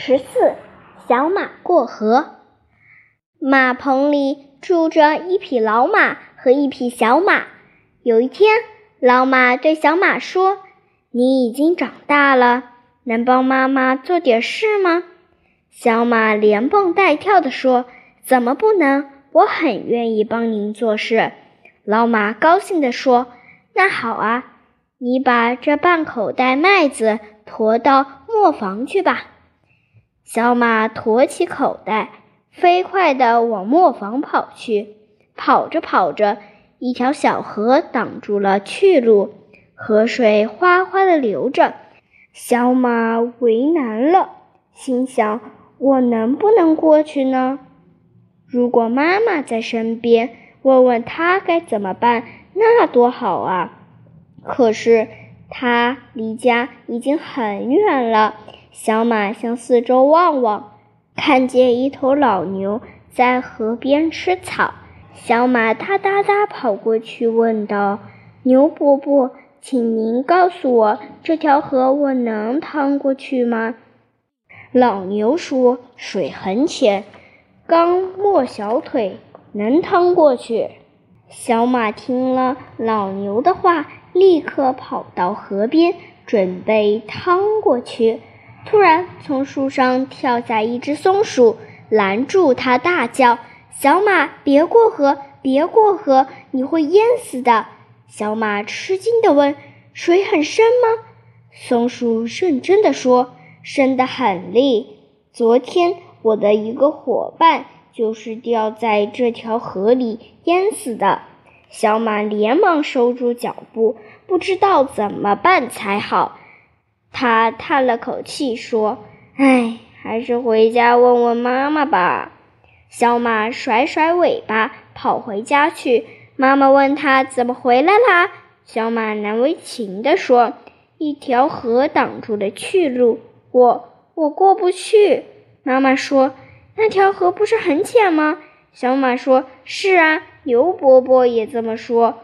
十四，小马过河。马棚里住着一匹老马和一匹小马。有一天，老马对小马说：“你已经长大了，能帮妈妈做点事吗？”小马连蹦带跳地说：“怎么不能？我很愿意帮您做事。”老马高兴地说：“那好啊，你把这半口袋麦子驮到磨坊去吧。”小马驮起口袋，飞快地往磨坊跑去。跑着跑着，一条小河挡住了去路，河水哗哗地流着。小马为难了，心想：我能不能过去呢？如果妈妈在身边，问问她该怎么办，那多好啊！可是她离家已经很远了。小马向四周望望，看见一头老牛在河边吃草。小马哒哒哒跑过去，问道：“牛伯伯，请您告诉我，这条河我能趟过去吗？”老牛说：“水很浅，刚没小腿，能趟过去。”小马听了老牛的话，立刻跑到河边，准备趟过去。突然，从树上跳下一只松鼠，拦住它，大叫：“小马，别过河，别过河，你会淹死的！”小马吃惊地问：“水很深吗？”松鼠认真地说：“深得很哩。昨天我的一个伙伴就是掉在这条河里淹死的。”小马连忙收住脚步，不知道怎么办才好。他叹了口气说：“唉，还是回家问问妈妈吧。”小马甩甩尾巴跑回家去。妈妈问他怎么回来啦？小马难为情地说：“一条河挡住了去路，我我过不去。”妈妈说：“那条河不是很浅吗？”小马说：“是啊，牛伯伯也这么说。”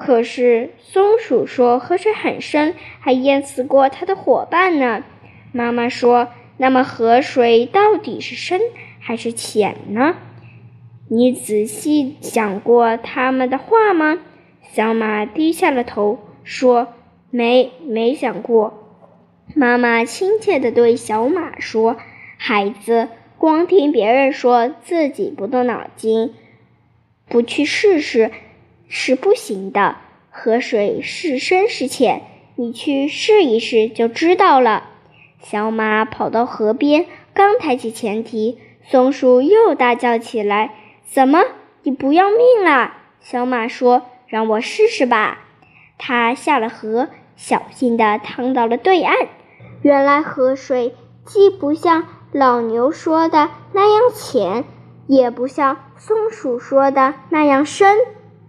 可是松鼠说河水很深，还淹死过它的伙伴呢。妈妈说：“那么河水到底是深还是浅呢？你仔细想过他们的话吗？”小马低下了头说：“没，没想过。”妈妈亲切地对小马说：“孩子，光听别人说，自己不动脑筋，不去试试。”是不行的，河水是深是浅，你去试一试就知道了。小马跑到河边，刚抬起前蹄，松鼠又大叫起来：“怎么，你不要命啦？”小马说：“让我试试吧。”它下了河，小心地趟到了对岸。原来河水既不像老牛说的那样浅，也不像松鼠说的那样深。